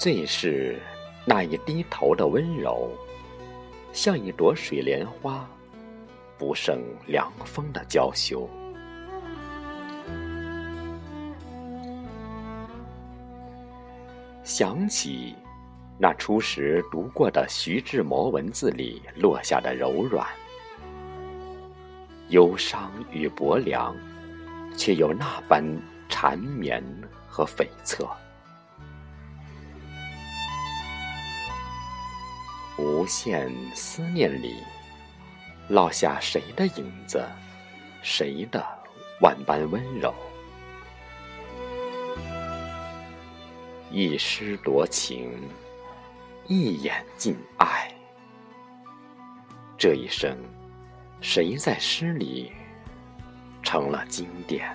最是那一低头的温柔，像一朵水莲花，不胜凉风的娇羞。想起那初时读过的徐志摩文字里落下的柔软、忧伤与薄凉，却又那般缠绵和悱恻。无限思念里，落下谁的影子，谁的万般温柔？一诗多情，一眼尽爱。这一生，谁在诗里成了经典？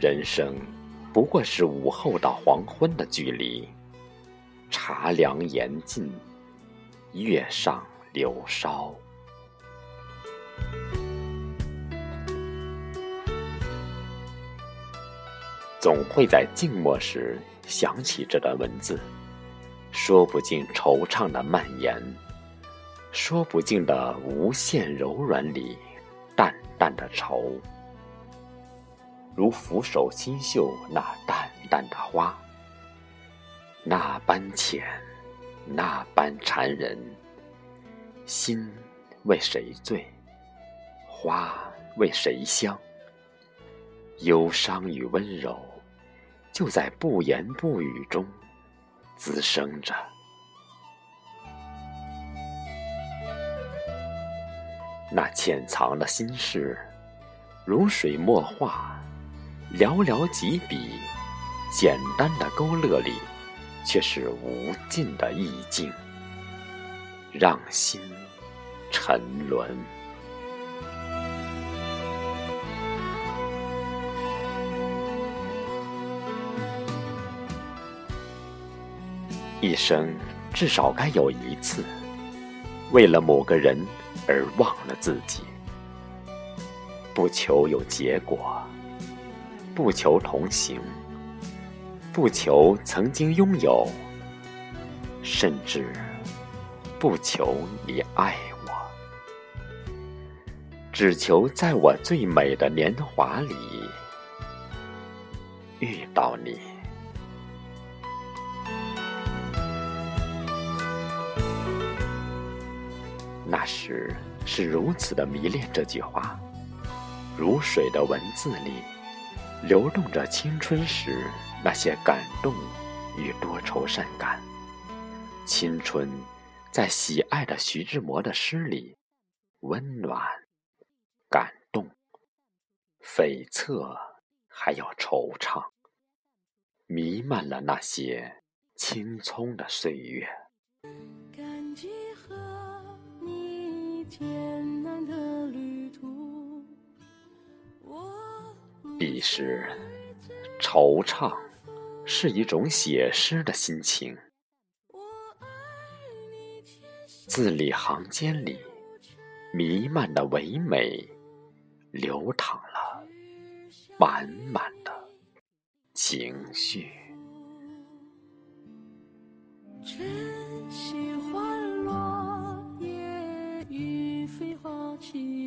人生不过是午后到黄昏的距离，茶凉言尽，月上柳梢。总会在静默时想起这段文字，说不尽惆怅的蔓延，说不尽的无限柔软里淡淡的愁，如俯首轻嗅那淡淡的花，那般浅，那般缠人，心为谁醉，花为谁香？忧伤与温柔，就在不言不语中滋生着。那潜藏的心事，如水墨画，寥寥几笔，简单的勾勒里，却是无尽的意境，让心沉沦。一生至少该有一次，为了某个人而忘了自己，不求有结果，不求同行，不求曾经拥有，甚至不求你爱我，只求在我最美的年华里遇到你。那时是如此的迷恋这句话，如水的文字里流动着青春时那些感动与多愁善感。青春在喜爱的徐志摩的诗里，温暖、感动、悱恻，还有惆怅，弥漫了那些青葱的岁月。感激和你见彼时，惆怅是一种写诗的心情。字里行间里弥漫的唯美，流淌了满满的情绪。真喜欢落叶与飞花起。